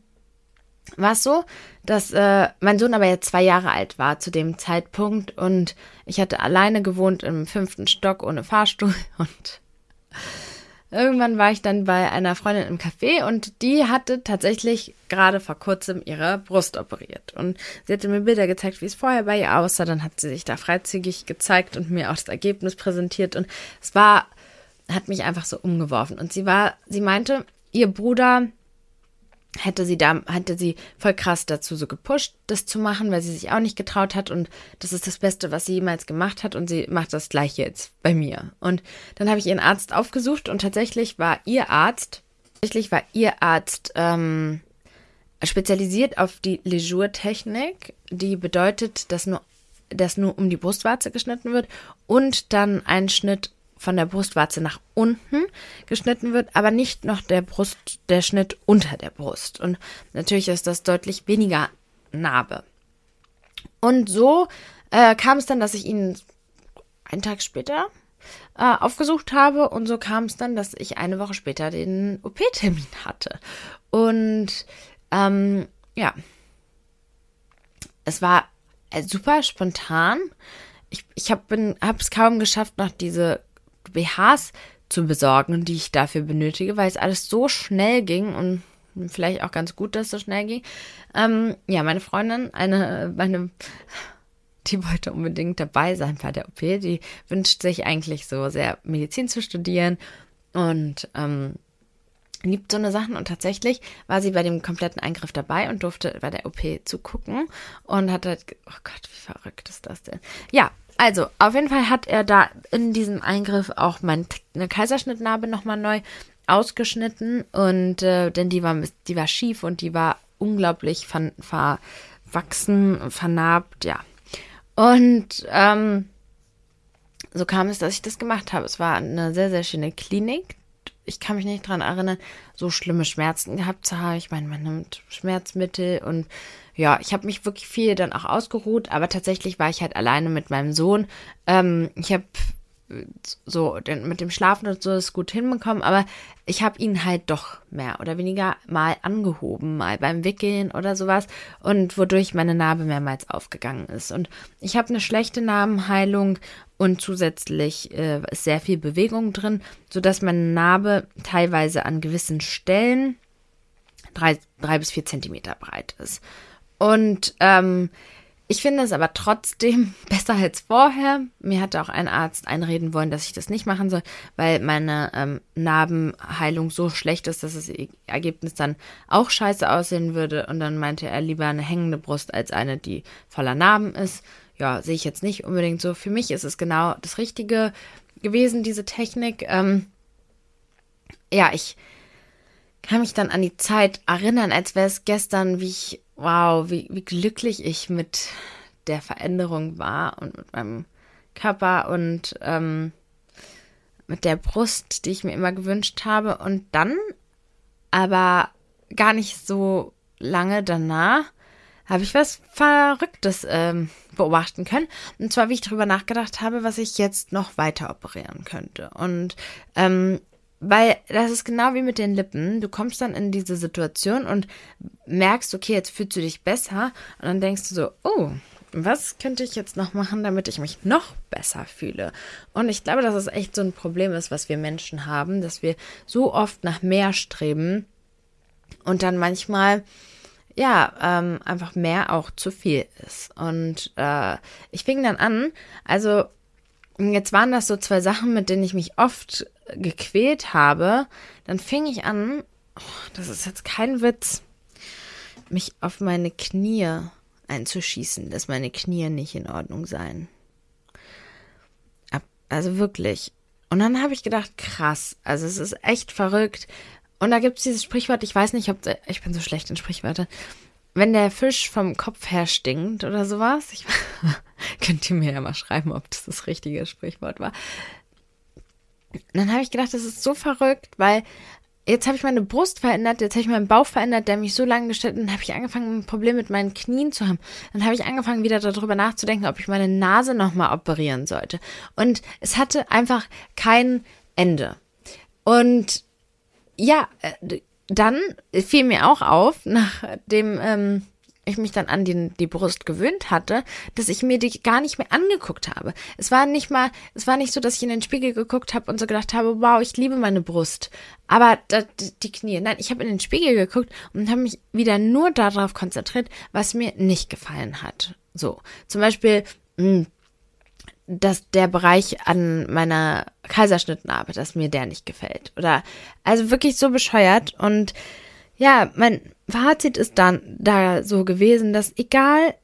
war es so, dass äh, mein Sohn aber jetzt zwei Jahre alt war zu dem Zeitpunkt und ich hatte alleine gewohnt im fünften Stock ohne Fahrstuhl und irgendwann war ich dann bei einer Freundin im Café und die hatte tatsächlich gerade vor kurzem ihre Brust operiert. Und sie hatte mir Bilder gezeigt, wie es vorher bei ihr aussah. Dann hat sie sich da freizügig gezeigt und mir auch das Ergebnis präsentiert. Und es war hat mich einfach so umgeworfen. Und sie war, sie meinte, ihr Bruder hätte sie da, hätte sie voll krass dazu so gepusht, das zu machen, weil sie sich auch nicht getraut hat. Und das ist das Beste, was sie jemals gemacht hat. Und sie macht das gleiche jetzt bei mir. Und dann habe ich ihren Arzt aufgesucht und tatsächlich war ihr Arzt, tatsächlich war ihr Arzt ähm, spezialisiert auf die Lejour-Technik, die bedeutet, dass nur, dass nur um die Brustwarze geschnitten wird und dann ein Schnitt von der Brustwarze nach unten geschnitten wird, aber nicht noch der Brust, der Schnitt unter der Brust. Und natürlich ist das deutlich weniger Narbe. Und so äh, kam es dann, dass ich ihn einen Tag später äh, aufgesucht habe und so kam es dann, dass ich eine Woche später den OP-Termin hatte. Und ähm, ja, es war äh, super spontan. Ich, ich habe es kaum geschafft, noch diese BHs zu besorgen, die ich dafür benötige, weil es alles so schnell ging und vielleicht auch ganz gut, dass es so schnell ging. Ähm, ja, meine Freundin, eine, meine, die wollte unbedingt dabei sein bei der OP. Die wünscht sich eigentlich so sehr Medizin zu studieren und ähm, liebt so eine Sachen und tatsächlich war sie bei dem kompletten Eingriff dabei und durfte bei der OP zugucken und hat halt, oh Gott, wie verrückt ist das denn? Ja, also, auf jeden Fall hat er da in diesem Eingriff auch meine Kaiserschnittnarbe nochmal neu ausgeschnitten und äh, denn die war die war schief und die war unglaublich ver, verwachsen, vernarbt, ja. Und ähm, so kam es, dass ich das gemacht habe. Es war eine sehr, sehr schöne Klinik. Ich kann mich nicht dran erinnern, so schlimme Schmerzen gehabt zu haben. Ich meine, man nimmt Schmerzmittel und ja, ich habe mich wirklich viel dann auch ausgeruht, aber tatsächlich war ich halt alleine mit meinem Sohn. Ähm, ich habe so den, mit dem Schlafen und so ist gut hinbekommen, aber ich habe ihn halt doch mehr oder weniger mal angehoben, mal beim Wickeln oder sowas und wodurch meine Narbe mehrmals aufgegangen ist. Und ich habe eine schlechte Narbenheilung und zusätzlich äh, ist sehr viel Bewegung drin, sodass meine Narbe teilweise an gewissen Stellen drei, drei bis vier Zentimeter breit ist. Und ähm, ich finde es aber trotzdem besser als vorher. Mir hatte auch ein Arzt einreden wollen, dass ich das nicht machen soll, weil meine ähm, Narbenheilung so schlecht ist, dass das Ergebnis dann auch scheiße aussehen würde. Und dann meinte er lieber eine hängende Brust als eine, die voller Narben ist. Ja, sehe ich jetzt nicht unbedingt so. Für mich ist es genau das Richtige gewesen, diese Technik. Ähm, ja, ich kann mich dann an die Zeit erinnern, als wäre es gestern, wie ich wow, wie, wie glücklich ich mit der Veränderung war und mit meinem Körper und ähm, mit der Brust, die ich mir immer gewünscht habe. Und dann, aber gar nicht so lange danach, habe ich was Verrücktes ähm, beobachten können. Und zwar, wie ich darüber nachgedacht habe, was ich jetzt noch weiter operieren könnte. Und ähm, weil das ist genau wie mit den Lippen. Du kommst dann in diese Situation und merkst, okay, jetzt fühlst du dich besser. Und dann denkst du so, oh, was könnte ich jetzt noch machen, damit ich mich noch besser fühle? Und ich glaube, dass es echt so ein Problem ist, was wir Menschen haben, dass wir so oft nach mehr streben und dann manchmal ja, ähm, einfach mehr auch zu viel ist. Und äh, ich fing dann an, also jetzt waren das so zwei Sachen, mit denen ich mich oft gequält habe, dann fing ich an, oh, das ist jetzt kein Witz, mich auf meine Knie einzuschießen, dass meine Knie nicht in Ordnung seien. Also wirklich. Und dann habe ich gedacht, krass, also es ist echt verrückt. Und da gibt es dieses Sprichwort, ich weiß nicht, ob, ich bin so schlecht in Sprichwörter, wenn der Fisch vom Kopf her stinkt oder sowas. Ich, könnt ihr mir ja mal schreiben, ob das das richtige Sprichwort war. dann habe ich gedacht, das ist so verrückt, weil jetzt habe ich meine Brust verändert, jetzt habe ich meinen Bauch verändert, der mich so lange gestellt hat, dann habe ich angefangen, ein Problem mit meinen Knien zu haben. Dann habe ich angefangen, wieder darüber nachzudenken, ob ich meine Nase nochmal operieren sollte. Und es hatte einfach kein Ende. Und ja, äh, dann fiel mir auch auf, nachdem ähm, ich mich dann an die, die Brust gewöhnt hatte, dass ich mir die gar nicht mehr angeguckt habe. Es war nicht mal, es war nicht so, dass ich in den Spiegel geguckt habe und so gedacht habe, wow, ich liebe meine Brust. Aber da, die Knie. Nein, ich habe in den Spiegel geguckt und habe mich wieder nur darauf konzentriert, was mir nicht gefallen hat. So, zum Beispiel, mh, hm, dass der Bereich an meiner Kaiserschnittnarbe, dass mir der nicht gefällt. Oder also wirklich so bescheuert. Und ja, mein Fazit ist dann da so gewesen, dass egal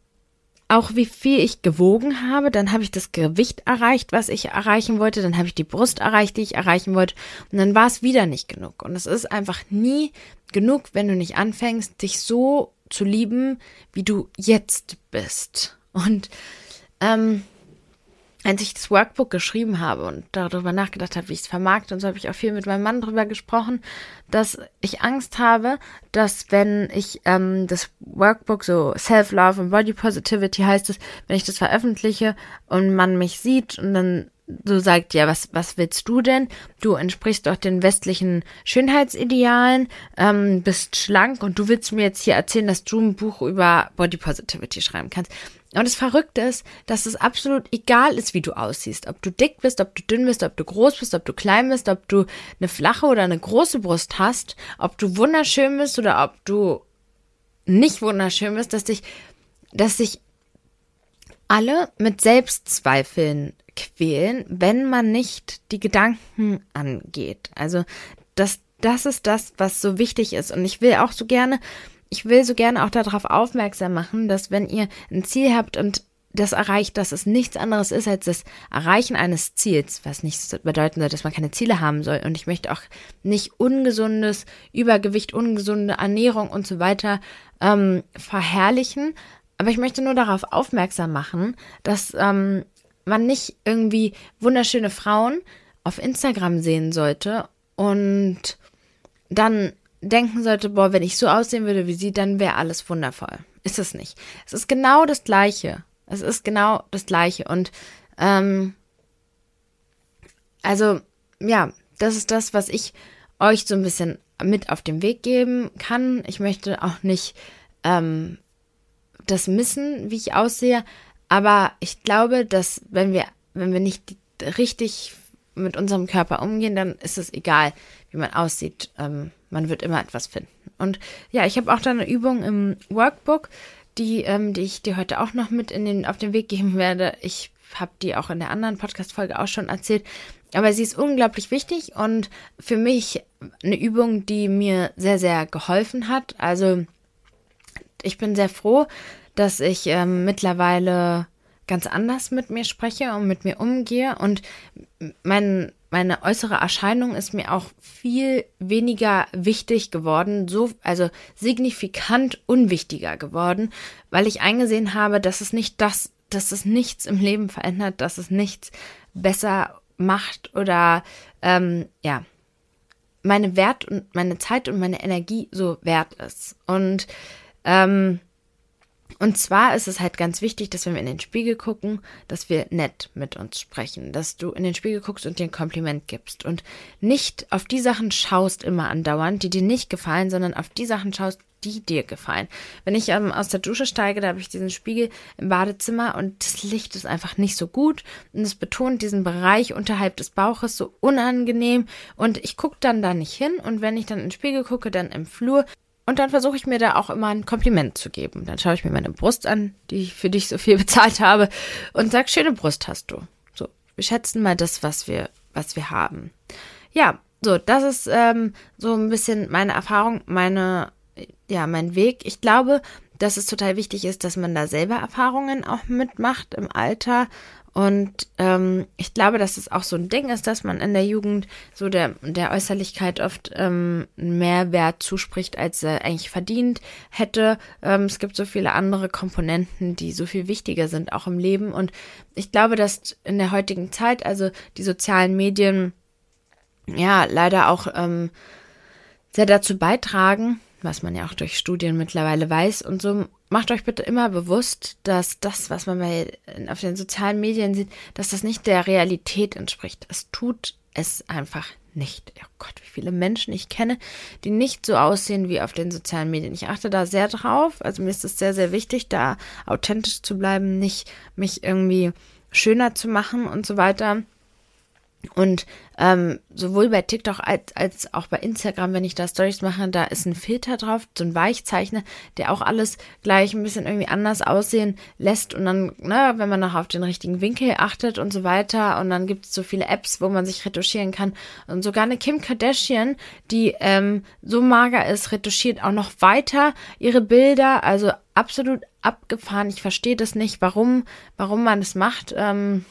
auch wie viel ich gewogen habe, dann habe ich das Gewicht erreicht, was ich erreichen wollte, dann habe ich die Brust erreicht, die ich erreichen wollte, und dann war es wieder nicht genug. Und es ist einfach nie genug, wenn du nicht anfängst, dich so zu lieben, wie du jetzt bist. Und ähm, als ich das Workbook geschrieben habe und darüber nachgedacht habe, wie ich es vermarkte, und so habe ich auch viel mit meinem Mann darüber gesprochen, dass ich Angst habe, dass wenn ich ähm, das Workbook so Self-Love und Body Positivity heißt es, wenn ich das veröffentliche und man mich sieht und dann so sagt, ja, was, was willst du denn? Du entsprichst doch den westlichen Schönheitsidealen, ähm, bist schlank und du willst mir jetzt hier erzählen, dass du ein Buch über Body Positivity schreiben kannst. Und das Verrückte ist, dass es absolut egal ist, wie du aussiehst. Ob du dick bist, ob du dünn bist, ob du groß bist, ob du klein bist, ob du eine flache oder eine große Brust hast, ob du wunderschön bist oder ob du nicht wunderschön bist, dass dich, dass sich alle mit Selbstzweifeln quälen, wenn man nicht die Gedanken angeht. Also das, das ist das, was so wichtig ist. Und ich will auch so gerne ich will so gerne auch darauf aufmerksam machen, dass wenn ihr ein Ziel habt und das erreicht, dass es nichts anderes ist als das Erreichen eines Ziels, was nicht bedeuten soll, dass man keine Ziele haben soll. Und ich möchte auch nicht ungesundes Übergewicht, ungesunde Ernährung und so weiter ähm, verherrlichen. Aber ich möchte nur darauf aufmerksam machen, dass ähm, man nicht irgendwie wunderschöne Frauen auf Instagram sehen sollte und dann denken sollte, boah, wenn ich so aussehen würde wie sie, dann wäre alles wundervoll. Ist es nicht. Es ist genau das Gleiche. Es ist genau das Gleiche. Und ähm, also, ja, das ist das, was ich euch so ein bisschen mit auf den Weg geben kann. Ich möchte auch nicht ähm, das missen, wie ich aussehe. Aber ich glaube, dass wenn wir, wenn wir nicht richtig mit unserem Körper umgehen, dann ist es egal, wie man aussieht. Ähm, man wird immer etwas finden. Und ja, ich habe auch da eine Übung im Workbook, die, ähm, die ich dir heute auch noch mit in den, auf den Weg geben werde. Ich habe die auch in der anderen Podcast-Folge auch schon erzählt. Aber sie ist unglaublich wichtig und für mich eine Übung, die mir sehr, sehr geholfen hat. Also ich bin sehr froh, dass ich ähm, mittlerweile ganz anders mit mir spreche und mit mir umgehe und mein meine äußere Erscheinung ist mir auch viel weniger wichtig geworden, so, also signifikant unwichtiger geworden, weil ich eingesehen habe, dass es nicht das, dass es nichts im Leben verändert, dass es nichts besser macht oder, ähm, ja, meine Wert und meine Zeit und meine Energie so wert ist. Und, ähm, und zwar ist es halt ganz wichtig, dass wenn wir in den Spiegel gucken, dass wir nett mit uns sprechen, dass du in den Spiegel guckst und dir ein Kompliment gibst. Und nicht auf die Sachen schaust immer andauernd, die dir nicht gefallen, sondern auf die Sachen schaust, die dir gefallen. Wenn ich ähm, aus der Dusche steige, da habe ich diesen Spiegel im Badezimmer und das Licht ist einfach nicht so gut. Und es betont diesen Bereich unterhalb des Bauches so unangenehm. Und ich gucke dann da nicht hin. Und wenn ich dann in den Spiegel gucke, dann im Flur, und dann versuche ich mir da auch immer ein Kompliment zu geben. Dann schaue ich mir meine Brust an, die ich für dich so viel bezahlt habe, und sag, schöne Brust hast du. So, wir schätzen mal das, was wir, was wir haben. Ja, so, das ist ähm, so ein bisschen meine Erfahrung, meine, ja, mein Weg. Ich glaube, dass es total wichtig ist, dass man da selber Erfahrungen auch mitmacht im Alter und ähm, ich glaube, dass es auch so ein Ding ist, dass man in der Jugend so der, der Äußerlichkeit oft ähm, mehr Wert zuspricht, als er eigentlich verdient hätte. Ähm, es gibt so viele andere Komponenten, die so viel wichtiger sind, auch im Leben. Und ich glaube, dass in der heutigen Zeit, also die sozialen Medien, ja, leider auch ähm, sehr dazu beitragen, was man ja auch durch Studien mittlerweile weiß und so macht euch bitte immer bewusst, dass das, was man bei, auf den sozialen Medien sieht, dass das nicht der Realität entspricht. Es tut es einfach nicht. Oh Gott, wie viele Menschen ich kenne, die nicht so aussehen wie auf den sozialen Medien. Ich achte da sehr drauf. Also mir ist es sehr, sehr wichtig, da authentisch zu bleiben, nicht mich irgendwie schöner zu machen und so weiter. Und ähm, sowohl bei TikTok als, als auch bei Instagram, wenn ich da Stories mache, da ist ein Filter drauf, so ein Weichzeichner, der auch alles gleich ein bisschen irgendwie anders aussehen lässt. Und dann, ne, wenn man noch auf den richtigen Winkel achtet und so weiter. Und dann gibt es so viele Apps, wo man sich retuschieren kann. Und sogar eine Kim Kardashian, die ähm, so mager ist, retuschiert auch noch weiter ihre Bilder. Also absolut abgefahren. Ich verstehe das nicht, warum, warum man das macht. Ähm,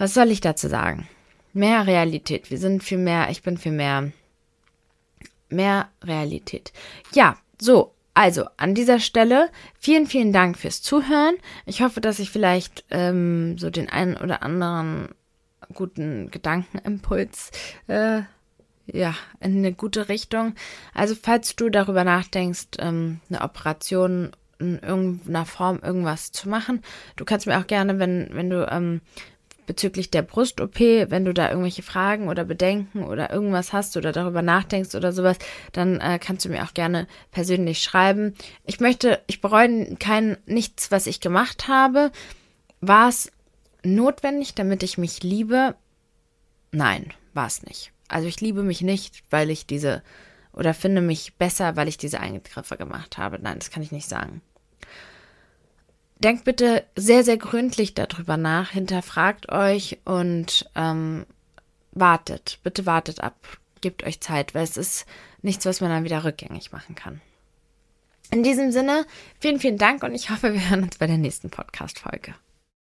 was soll ich dazu sagen? Mehr Realität. Wir sind viel mehr, ich bin viel mehr, mehr Realität. Ja, so, also an dieser Stelle vielen, vielen Dank fürs Zuhören. Ich hoffe, dass ich vielleicht ähm, so den einen oder anderen guten Gedankenimpuls äh, ja in eine gute Richtung. Also falls du darüber nachdenkst, ähm, eine Operation in irgendeiner Form irgendwas zu machen, du kannst mir auch gerne, wenn wenn du ähm, bezüglich der Brust-OP, wenn du da irgendwelche Fragen oder Bedenken oder irgendwas hast oder darüber nachdenkst oder sowas, dann äh, kannst du mir auch gerne persönlich schreiben. Ich möchte, ich bereue kein nichts, was ich gemacht habe. War es notwendig, damit ich mich liebe? Nein, war es nicht. Also ich liebe mich nicht, weil ich diese oder finde mich besser, weil ich diese Eingriffe gemacht habe. Nein, das kann ich nicht sagen denkt bitte sehr, sehr gründlich darüber nach, hinterfragt euch und ähm, wartet. Bitte wartet ab. Gebt euch Zeit, weil es ist nichts, was man dann wieder rückgängig machen kann. In diesem Sinne, vielen, vielen Dank und ich hoffe, wir hören uns bei der nächsten Podcast-Folge.